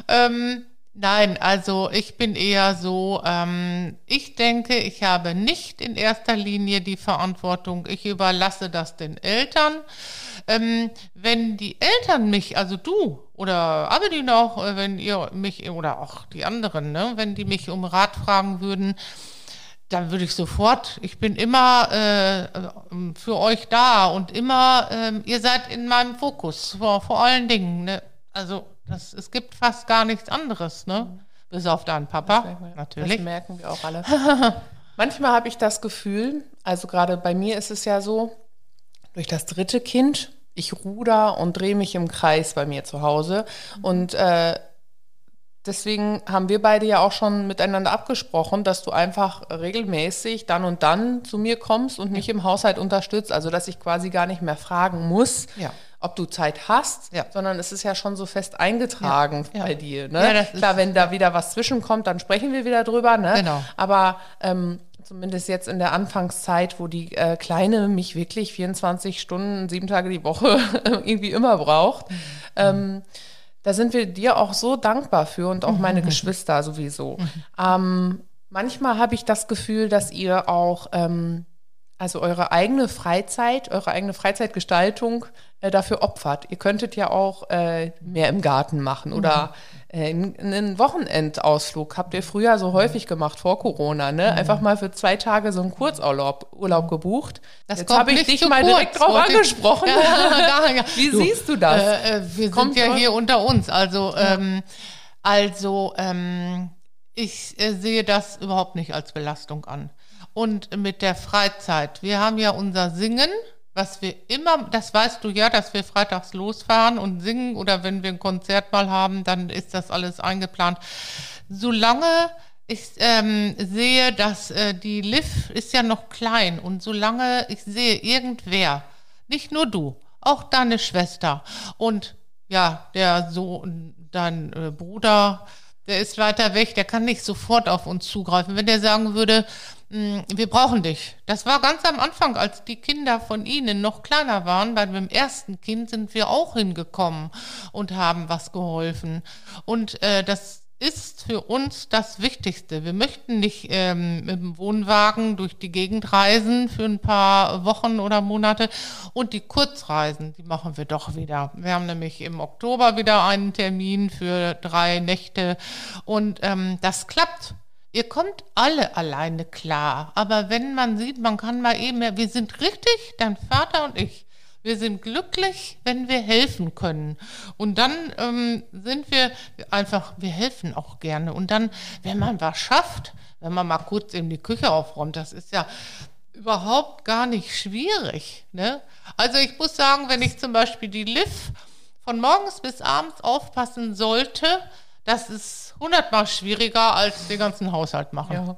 Ähm, nein, also ich bin eher so, ähm, ich denke, ich habe nicht in erster Linie die Verantwortung. Ich überlasse das den Eltern. Ähm, wenn die Eltern mich, also du oder Abedin auch, äh, wenn ihr mich oder auch die anderen, ne, wenn die mich um Rat fragen würden, dann würde ich sofort, ich bin immer äh, für euch da und immer, ähm, ihr seid in meinem Fokus, vor, vor allen Dingen. Ne? Also das, es gibt fast gar nichts anderes, ne? Bis auf deinen Papa, natürlich.
Das merken wir auch alle. Manchmal habe ich das Gefühl, also gerade bei mir ist es ja so, durch das dritte Kind, ich ruder und drehe mich im Kreis bei mir zu Hause. Und äh, deswegen haben wir beide ja auch schon miteinander abgesprochen, dass du einfach regelmäßig dann und dann zu mir kommst und mich im Haushalt unterstützt. Also dass ich quasi gar nicht mehr fragen muss,
Ja.
ob du Zeit hast,
Ja.
sondern es ist ja schon so fest eingetragen
Ja.
bei dir. Ne?
Ja, das ist-
Klar, wenn da wieder was zwischenkommt, dann sprechen wir wieder drüber. Ne?
Genau.
Aber ähm, zumindest jetzt in der Anfangszeit, wo die äh, Kleine mich wirklich 24 Stunden, sieben Tage die Woche irgendwie immer braucht, ähm, da sind wir dir auch so dankbar für und auch meine Geschwister sowieso. Ähm, manchmal habe ich das Gefühl, dass ihr auch ähm, also eure eigene Freizeit, eure eigene Freizeitgestaltung äh, dafür opfert. Ihr könntet ja auch äh, mehr im Garten machen oder einen Wochenendausflug. Habt ihr früher so häufig gemacht vor Corona, ne? Einfach mal für zwei Tage so einen Kurzurlaub Urlaub gebucht.
Das
Jetzt habe ich dich mal
kurz,
direkt drauf angesprochen.
Ja, ja.
Wie siehst du das?
Äh, äh, wir
Kommt
sind ja hier unter uns. Also, ähm, also ähm, ich äh, sehe das überhaupt nicht als Belastung an. Und mit der Freizeit. Wir haben ja unser Singen, was wir immer, das weißt du ja, dass wir freitags losfahren und singen oder wenn wir ein Konzert mal haben, dann ist das alles eingeplant. Solange ich ähm, sehe, dass äh, die Liv ist ja noch klein und solange ich sehe, irgendwer, nicht nur du, auch deine Schwester und ja, der Sohn, dein äh, Bruder, der ist weiter weg, der kann nicht sofort auf uns zugreifen. Wenn der sagen würde, "Mm, wir brauchen dich. Das war ganz am Anfang, als die Kinder von Ihnen noch kleiner waren. Bei dem ersten Kind sind wir auch hingekommen und haben was geholfen. Und äh, das ist für uns das Wichtigste. Wir möchten nicht ähm, mit dem Wohnwagen durch die Gegend reisen für ein paar Wochen oder Monate. Und die Kurzreisen, die machen wir doch wieder. Wir haben nämlich im Oktober wieder einen Termin für drei Nächte. Und ähm, das klappt. Ihr kommt alle alleine klar. Aber wenn man sieht, man kann mal eben, wir sind richtig, dein Vater und ich. Wir sind glücklich, wenn wir helfen können. Und dann ähm, sind wir einfach, wir helfen auch gerne. Und dann, wenn man was schafft, wenn man mal kurz eben die Küche aufräumt, das ist ja überhaupt gar nicht schwierig. Ne? Also ich muss sagen, wenn ich zum Beispiel die Liv von morgens bis abends aufpassen sollte, das ist hundertmal schwieriger als den ganzen Haushalt machen.
Ja,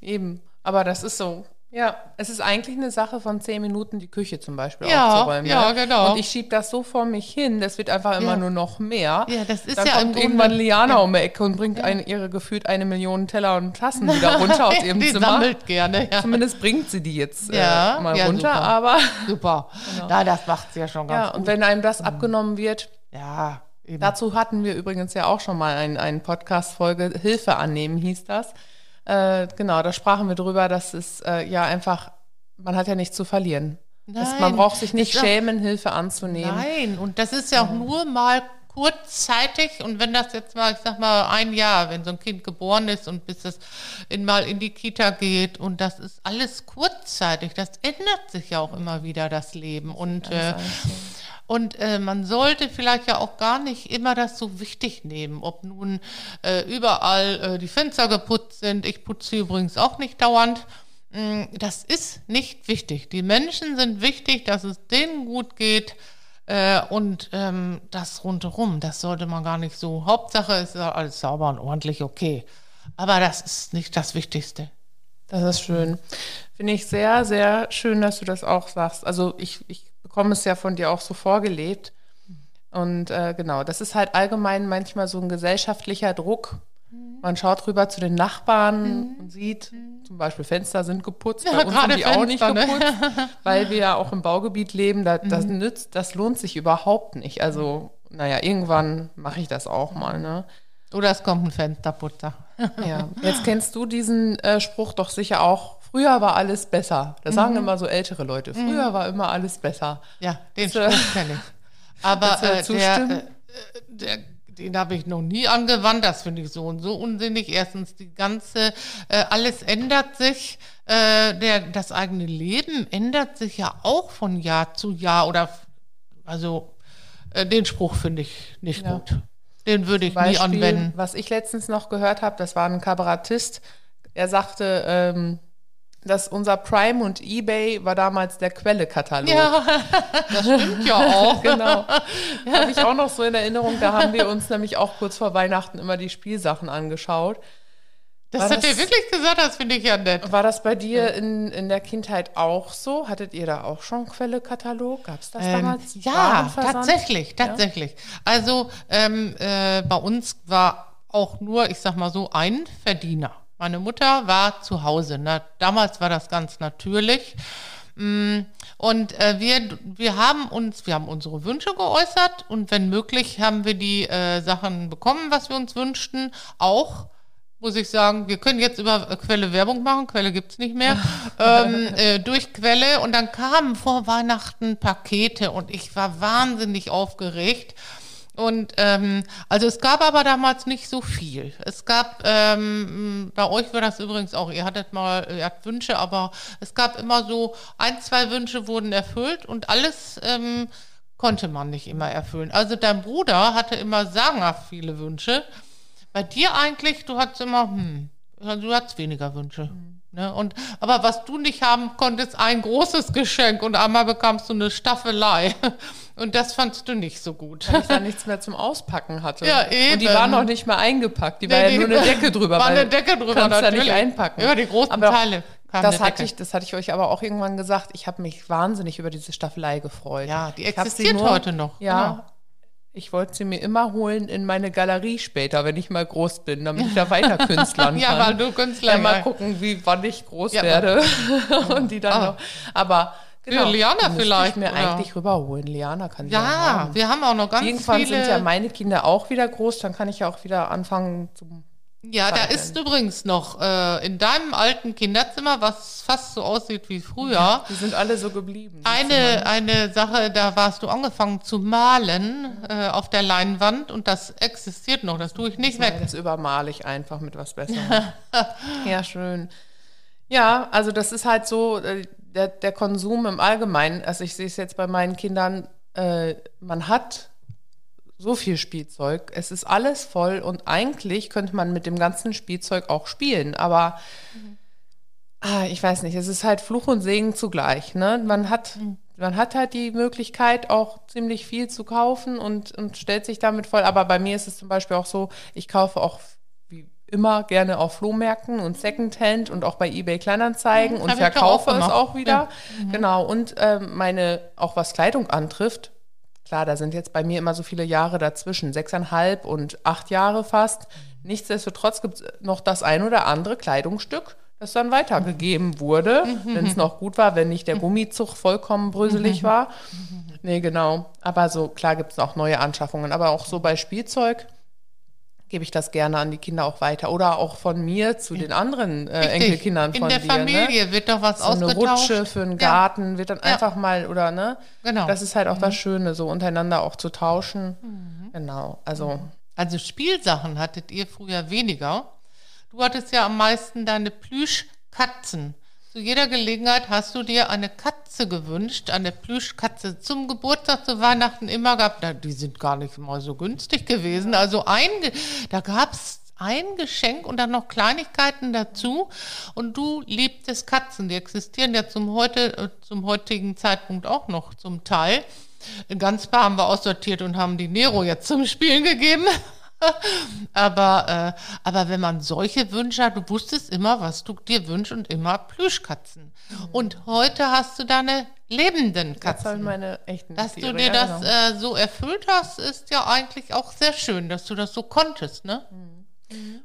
eben. Aber das ist so. Ja, es ist eigentlich eine Sache von zehn Minuten, die Küche zum Beispiel
Ja,
aufzuräumen.
ja, genau.
Und ich schiebe das so vor mich hin, das wird einfach immer
Ja.
nur noch mehr.
Ja, das ist
Dann
ja
kommt irgendwann Liana
ja.
um die Ecke und bringt eine, ihre gefühlt eine Million Teller und Tassen wieder runter aus ihrem
die
Zimmer.
sammelt gerne. Ja.
Zumindest bringt sie die jetzt
Ja,
äh, mal
ja,
runter,
super.
aber
Super. Na, das macht sie ja schon ganz
ja,
gut.
und wenn einem das abgenommen wird,
Ja, eben.
Dazu hatten wir übrigens ja auch schon mal ein, eine Podcast-Folge, Hilfe annehmen hieß das. Äh, genau, da sprachen wir drüber, dass es äh, ja einfach, man hat ja nichts zu verlieren.
Nein,
man braucht sich nicht
ist auch-
schämen, Hilfe anzunehmen.
Nein, und das ist ja auch nur mal kurzzeitig und wenn das jetzt mal, ich sag mal, ein Jahr, wenn so ein Kind geboren ist und bis es in, mal in die Kita geht und das ist alles kurzzeitig, das ändert sich ja auch immer wieder, das Leben und äh, und äh, man sollte vielleicht ja auch gar nicht immer das so wichtig nehmen, ob nun äh, überall äh, die Fenster geputzt sind. Ich putze übrigens auch nicht dauernd. Mm, Das ist nicht wichtig. Die Menschen sind wichtig, dass es denen gut geht. Äh, und ähm, das rundherum, das sollte man gar nicht so. Hauptsache ist alles sauber und ordentlich, okay. Aber das ist nicht das Wichtigste.
Das ist schön. Finde ich sehr, sehr schön, dass du das auch sagst. Also ich, ich bekomme es ja von dir auch so vorgelebt. Und äh, genau, das ist halt allgemein manchmal so ein gesellschaftlicher Druck. Man schaut rüber zu den Nachbarn und sieht, zum Beispiel Fenster sind geputzt,
Ja,
bei uns
gerade
sind die auch nicht
Fenster, ne?
geputzt, weil wir ja auch im Baugebiet leben. Da, das, nützt, das lohnt sich überhaupt nicht. Also, naja, irgendwann mache ich das auch mal. Ne?
Oder es kommt ein Fensterputzer.
Ja, jetzt kennst du diesen äh, Spruch doch sicher auch. Früher war alles besser. Das sagen immer so ältere Leute. Früher war immer alles besser.
Ja, den Spruch kenne ich. Aber äh, der, äh, der, den habe ich noch nie angewandt. Das finde ich so und so unsinnig. Erstens, die ganze, äh, alles ändert sich. Äh, der, das eigene Leben ändert sich ja auch von Jahr zu Jahr. Oder also äh, den Spruch finde ich nicht
Ja.
gut. Den würde ich nie
Beispiel,
anwenden.
was ich letztens noch gehört habe, das war ein Kabarettist. Er sagte, ähm, dass unser Prime und eBay war damals der Quelle-Katalog.
Ja, das stimmt ja auch.
Genau. Habe ich auch noch so in Erinnerung. Da haben wir uns nämlich auch kurz vor Weihnachten immer die Spielsachen angeschaut.
Das
War
hat
das-
er wirklich gesagt, das finde ich ja nett.
War das bei dir in, in der Kindheit auch so? Hattet ihr da auch schon Quelle-Katalog? Gab es das
Ähm,
damals?
ja, tatsächlich, tatsächlich. Also ähm, äh, bei uns war auch nur, ich sag mal so, ein Verdiener. Meine Mutter war zu Hause. Na, damals war das ganz natürlich. Mm, Und äh, wir, wir haben uns, wir haben unsere Wünsche geäußert und wenn möglich haben wir die äh, Sachen bekommen, was wir uns wünschten. Auch muss ich sagen, wir können jetzt über äh, Quelle Werbung machen, Quelle gibt's nicht mehr, ähm, äh, durch Quelle und dann kamen vor Weihnachten Pakete und ich war wahnsinnig aufgeregt. Und ähm, also es gab aber damals nicht so viel. Es gab, ähm, bei euch war das übrigens auch, ihr hattet mal, ihr habt Wünsche, aber es gab immer so, ein, zwei Wünsche wurden erfüllt und alles ähm, konnte man nicht immer erfüllen. Also dein Bruder hatte immer sagenhaft viele Wünsche. Bei dir eigentlich, du hattest immer, hm, du hattest weniger Wünsche. Ne? Und, aber was du nicht haben konntest, ein großes Geschenk und einmal bekamst du eine Staffelei. Und das fandst du nicht so gut.
Weil ich da nichts mehr zum Auspacken hatte.
Ja,
Und die
eben.
war noch nicht mal eingepackt. Die war
Nee,
ja
die-
nur eine Decke drüber.
War eine Decke drüber,
kannst da
natürlich.
nicht einpacken.
Ja, die großen
aber
Teile
Das hatte,
Decke.
ich, das hatte ich euch aber auch irgendwann gesagt. Ich habe mich wahnsinnig über diese Staffelei gefreut.
Ja, die existiert heute noch,
Ja.
genau.
Ich wollte sie mir immer holen in meine Galerie später, wenn ich mal groß bin, damit ich da weiter künstlern
Ja,
kann.
weil du Künstler
ja, mal
ja.
gucken, wie wann ich groß
Ja,
werde und die dann
Ah.
noch. Aber genau,
Liana
die müsste
vielleicht,
ich mir
oder?
eigentlich rüberholen. Liana kann die
Ja,
haben.
wir haben auch noch ganz
Irgendwann
viele.
sind ja meine Kinder auch wieder groß, dann kann ich ja auch wieder anfangen zum.
Ja, da
Zeichnen.
ist übrigens noch äh, in deinem alten Kinderzimmer, was fast so aussieht wie früher,
Die sind alle so geblieben.
eine, eine Sache, da warst du angefangen zu malen äh, auf der Leinwand und das existiert noch, das tue ich nicht
Zimmer.
weg.
Das übermale ich einfach mit was Besserem. ja, schön. Ja, also das ist halt so, äh, der, der Konsum im Allgemeinen, also ich sehe es jetzt bei meinen Kindern, äh, man hat so viel Spielzeug, es ist alles voll und eigentlich könnte man mit dem ganzen Spielzeug auch spielen, aber ah, ich weiß nicht, es ist halt Fluch und Segen zugleich. Ne? Man, hat, man hat halt die Möglichkeit, auch ziemlich viel zu kaufen und, und stellt sich damit voll. Aber bei mir ist es zum Beispiel auch so, ich kaufe auch immer gerne auf Flohmärkten und Secondhand und auch bei eBay Kleinanzeigen und
hab ich doch auch
verkaufe es auch wieder. Genau. Und ähm, meine, auch was Kleidung antrifft, Klar, da sind jetzt bei mir immer so viele Jahre dazwischen, sechseinhalb und acht Jahre fast. Nichtsdestotrotz gibt es noch das ein oder andere Kleidungsstück, das dann weitergegeben wurde, wenn es noch gut war, wenn nicht der Gummizug vollkommen bröselig war. Nee, genau. Aber so, klar gibt es auch neue Anschaffungen. Aber auch so bei Spielzeug, gebe ich das gerne an die Kinder auch weiter. Oder auch von mir zu den anderen äh. Enkelkindern
In
von
der
dir.
Familie
ne?
wird doch was
So eine
ausgetauscht.
Rutsche für einen
Ja.
Garten wird dann einfach mal, oder ne?
Genau. Mhm.
Das ist halt auch das Schöne, so untereinander auch zu tauschen.
Mhm.
Genau, also
Also Spielsachen hattet ihr früher weniger. Du hattest ja am meisten deine Plüschkatzen. Zu jeder Gelegenheit hast du dir eine Katze gewünscht, eine Plüschkatze zum Geburtstag, zu Weihnachten immer gehabt. Na, die sind gar nicht mal so günstig gewesen. Also ein, da gab's ein Geschenk und dann noch Kleinigkeiten dazu. Und du liebtest Katzen. Die existieren ja zum, heute, äh, zum heutigen Zeitpunkt auch noch zum Teil. Ganz paar haben wir aussortiert und haben die Nero jetzt zum Spielen gegeben. aber, äh, aber wenn man solche Wünsche hat, du wusstest immer, was du dir wünschst und immer Plüschkatzen. Und heute hast du deine lebenden
das sind
Katzen.
meine echten
Dass du
Tiere,
dir
ja,
das
genau.
äh, so erfüllt hast, ist ja eigentlich auch sehr schön, dass du das so konntest, ne?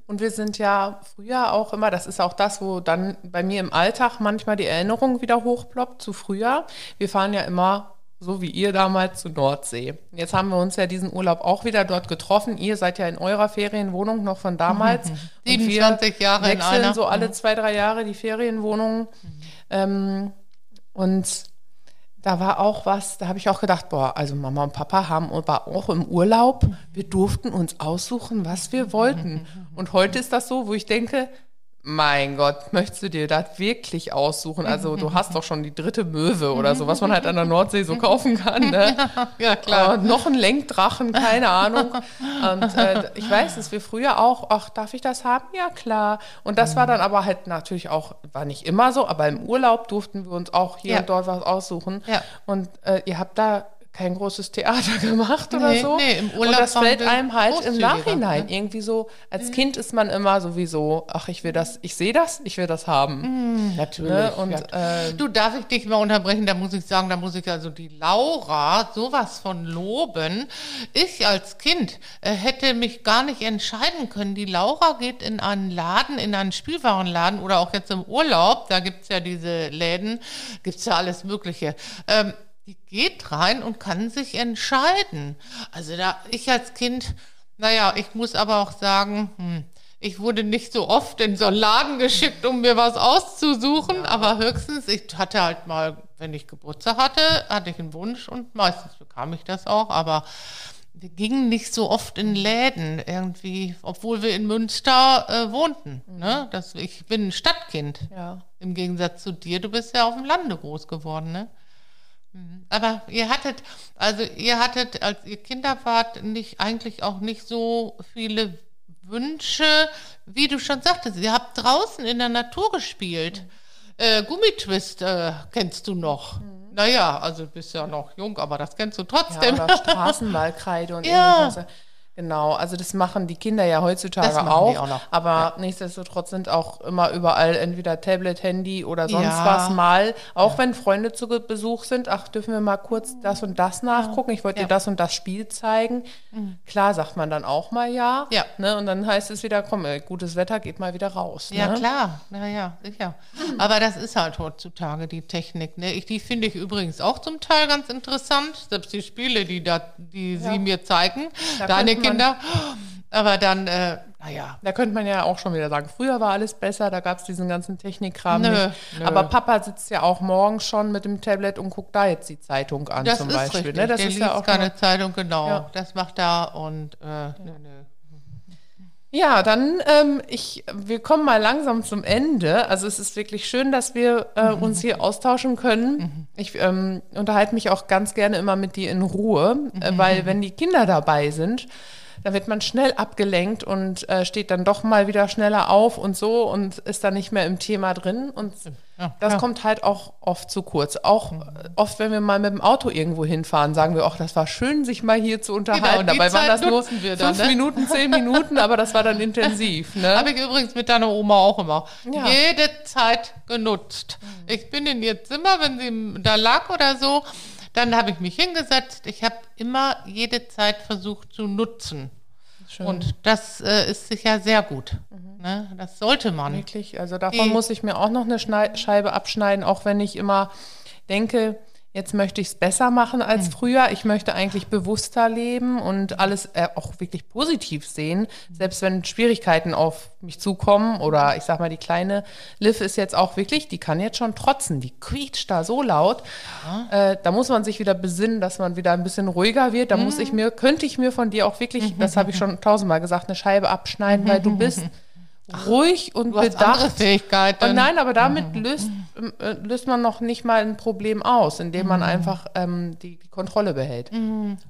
Und wir sind ja früher auch immer, das ist auch das, wo dann bei mir im Alltag manchmal die Erinnerung wieder hochploppt zu früher. Wir fahren ja immer, so wie ihr damals, zur Nordsee. Jetzt haben wir uns ja diesen Urlaub auch wieder dort getroffen. Ihr seid ja in eurer Ferienwohnung noch von damals. Und
27 Jahre in
wechseln
einer.
so alle zwei, drei Jahre die Ferienwohnungen. Ähm, und da war auch was, da habe ich auch gedacht, boah, also Mama und Papa haben war auch im Urlaub. Wir durften uns aussuchen, was wir wollten. Und heute ist das so, wo ich denke, mein Gott, möchtest du dir das wirklich aussuchen? Also du hast doch schon die dritte Möwe oder so, was man halt an der Nordsee so kaufen kann. Ne?
Ja, klar.
Und noch ein Lenkdrachen, keine Ahnung. Und äh, ich weiß, dass wir früher auch, ach, darf ich das haben? Ja, klar. Und das war dann aber halt natürlich auch, war nicht immer so, aber im Urlaub durften wir uns auch hier
Ja.
und dort was aussuchen.
Ja.
Und äh, ihr habt da kein großes Theater gemacht oder
Nee,
so.
nee, im Urlaub
und das fällt einem halt im
großzügiger,
Nachhinein
ne?
irgendwie so. Als Kind ist man immer sowieso, ach, ich will das, ich sehe das, ich will das haben.
Natürlich.
Ne? Und
ja.
äh,
Du, darf ich dich mal unterbrechen? Da muss ich sagen, da muss ich also die Laura sowas von loben. Ich als Kind äh, hätte mich gar nicht entscheiden können. Die Laura geht in einen Laden, in einen Spielwarenladen oder auch jetzt im Urlaub, da gibt's ja diese Läden, gibt's ja alles Mögliche. Ähm, die geht rein und kann sich entscheiden. Also da, ich als Kind, naja, ich muss aber auch sagen, hm, ich wurde nicht so oft in so einen Laden geschickt, um mir was auszusuchen, aber höchstens, ich hatte halt mal, wenn ich Geburtstag hatte, hatte ich einen Wunsch und meistens bekam ich das auch, aber wir gingen nicht so oft in Läden irgendwie, obwohl wir in Münster äh, wohnten. Ne? Das, ich bin ein Stadtkind.
ja.
Im Gegensatz zu dir, du bist ja auf dem Lande groß geworden, ne? Mhm. Aber ihr hattet, also ihr hattet, als ihr Kinder wart, nicht, eigentlich auch nicht so viele Wünsche, wie du schon sagtest. Ihr habt draußen in der Natur gespielt. Äh, Gummitwist äh, kennst du noch. Naja, also du bist ja noch jung, aber das kennst du
Ja,
trotzdem.
oder Straßenballkreide und
Ja.
ähnliches. Genau, also das machen die Kinder ja heutzutage auch,
auch
aber nichtsdestotrotz sind auch immer überall entweder Tablet, Handy oder sonst
Ja.
was mal, auch wenn Freunde zu Besuch sind, ach, dürfen wir mal kurz das und das nachgucken, ich wollte
Ja. Mhm.
dir das und das Spiel zeigen. Klar sagt man dann auch mal ja,
Ja.
Ne, und dann heißt es wieder, komm, ey, gutes Wetter, geht mal wieder raus.
Ja,
ne?
klar. Ja, ja, sicher. Aber das ist halt heutzutage die Technik. Ne? Ich, die finde ich übrigens auch zum Teil ganz interessant. Selbst die Spiele, die, da, die sie mir zeigen,
Da
deine
man-
Kinder. Aber dann, äh, naja.
Da könnte man ja auch schon wieder sagen, früher war alles besser, da gab es diesen ganzen Technikkram
Nö,
nicht.
nö.
Aber Papa sitzt ja auch morgens schon mit dem Tablet und guckt da jetzt die Zeitung an
Das
zum
ist
Beispiel.
richtig.
Ne? Das
Der
ist ja auch
keine Zeitung, genau.
Ja.
Das macht er und äh, nö, nö.
Ja, dann, ähm, ich, wir kommen mal langsam zum Ende. Also es ist wirklich schön, dass wir äh,
Mhm.
uns hier austauschen können. Ich ähm, unterhalte mich auch ganz gerne immer mit dir in Ruhe,
Mhm.
äh, weil wenn die Kinder dabei sind, da wird man schnell abgelenkt und äh, steht dann doch mal wieder schneller auf und so und ist dann nicht mehr im Thema drin. Und
Ja,
das
klar.
kommt halt auch oft zu kurz. Auch äh, oft, wenn wir mal mit dem Auto irgendwo hinfahren, sagen wir, ach, das war schön, sich mal hier zu unterhalten.
Genau,
Dabei waren das nur
dann,
fünf
ne?
Minuten, zehn Minuten, aber das war dann intensiv. Ne?
Habe ich übrigens mit deiner Oma auch immer.
Ja.
Jede Zeit genutzt. Ich bin in ihr Zimmer, wenn sie da lag oder so, dann habe ich mich hingesetzt. Ich habe immer jede Zeit versucht zu nutzen.
Schön.
Und das äh, ist sicher sehr gut. Ne? Das sollte man.
Wirklich, also davon
Die-
muss ich mir auch noch eine Schnei Scheibe abschneiden, auch wenn ich immer denke, Jetzt möchte ich es besser machen als früher. Ich möchte eigentlich bewusster leben und alles äh, auch wirklich positiv sehen. Selbst wenn Schwierigkeiten auf mich zukommen oder ich sag mal, die kleine Liv ist jetzt auch wirklich, die kann jetzt schon trotzen. Die quietscht da so laut. Äh, da muss man sich wieder besinnen, dass man wieder ein bisschen ruhiger wird. Da muss ich mir, könnte ich mir von dir auch wirklich, das habe ich schon tausendmal gesagt, eine Scheibe abschneiden, weil du bist ruhig und
Du
bedacht.
Fähigkeiten.
Und nein, aber damit löst, äh, löst man noch nicht mal ein Problem aus, indem man einfach ähm, die, die Kontrolle behält.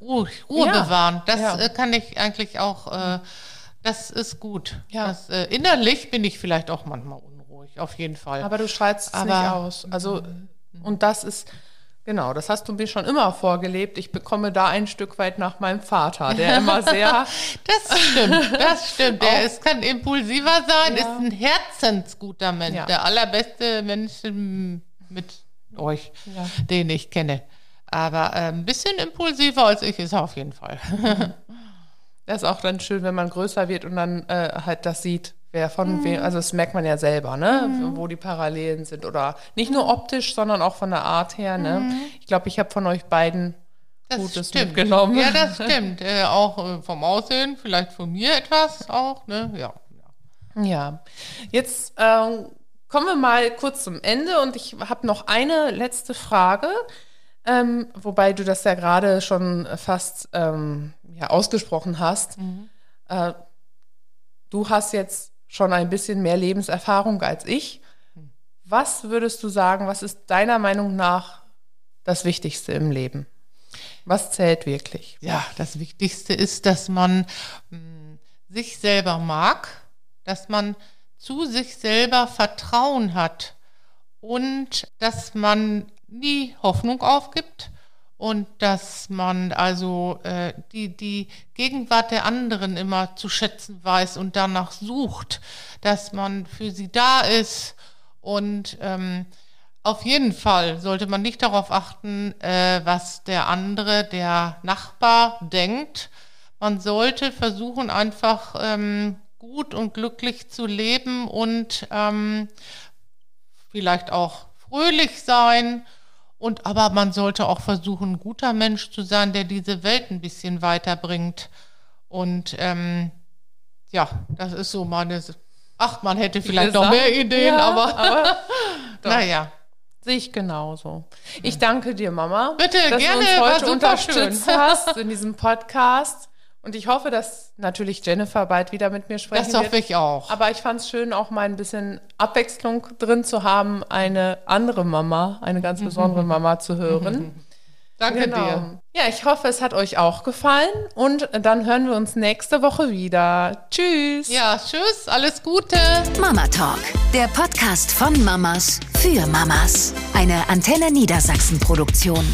Ruhe, Ruhe
Ja.
bewahren. Das
Ja.
äh, kann ich eigentlich auch, äh, das ist gut.
Ja.
Das, äh, innerlich bin ich vielleicht auch manchmal unruhig, auf jeden Fall.
Aber du strahlst es
Aber-
nicht aus. Also, und das ist, genau, das hast du mir schon immer vorgelebt. Ich bekomme da ein Stück weit nach meinem Vater, der immer sehr,
Das stimmt, das stimmt. Der ist, kann impulsiver sein,
Ja.
ist ein herzensguter Mensch.
Ja.
Der allerbeste Mensch mit euch,
Ja.
den ich kenne. Aber äh, ein bisschen impulsiver als ich ist er auf jeden Fall.
das ist auch dann schön, wenn man größer wird und dann äh, halt das sieht, wer von wem, also das merkt man ja selber, ne, wo die Parallelen sind oder nicht nur optisch, sondern auch von der Art her, ne. Ich glaube, ich habe von euch beiden
Das
Gutes
stimmt.
mitgenommen.
Ja, das stimmt. Äh, auch äh, vom Aussehen, vielleicht von mir etwas auch, ne? Ja. ja.
Jetzt ähm, kommen wir mal kurz zum Ende und ich habe noch eine letzte Frage, ähm, wobei du das ja gerade schon fast ähm, ja, ausgesprochen hast. Äh, du hast jetzt schon ein bisschen mehr Lebenserfahrung als ich. Was würdest du sagen, was ist deiner Meinung nach das Wichtigste im Leben? Was zählt wirklich?
Ja, das Wichtigste ist, dass man mh, sich selber mag, dass man zu sich selber Vertrauen hat und dass man nie Hoffnung aufgibt und dass man also äh, die, die Gegenwart der anderen immer zu schätzen weiß und danach sucht, dass man für sie da ist und ähm, auf jeden Fall sollte man nicht darauf achten, äh, was der andere, der Nachbar denkt. Man sollte versuchen, einfach ähm, gut und glücklich zu leben und ähm, vielleicht auch fröhlich sein. Und aber man sollte auch versuchen, ein guter Mensch zu sein, der diese Welt ein bisschen weiterbringt. Und ähm, ja, das ist so meine. Ach, man hätte vielleicht noch mehr Ideen,
Ja,
aber,
aber
naja.
Sehe ich genauso. Ich danke dir, Mama.
Bitte,
dass
gerne,
du uns
war
heute
super
unterstützt
schön.
hast in diesem Podcast. Und ich hoffe, dass natürlich Jennifer bald wieder mit mir sprechen
Das hoffe
wird.
ich auch.
Aber ich fand es schön, auch mal ein bisschen Abwechslung drin zu haben, eine andere Mama, eine ganz besondere Mama zu hören.
Danke
Genau.
dir.
Ja, ich hoffe, es hat euch auch gefallen. Und dann hören wir uns nächste Woche wieder. Tschüss.
Ja, tschüss, alles Gute.
Mama Talk, der Podcast von Mamas für Mamas. Eine Antenne Niedersachsen Produktion.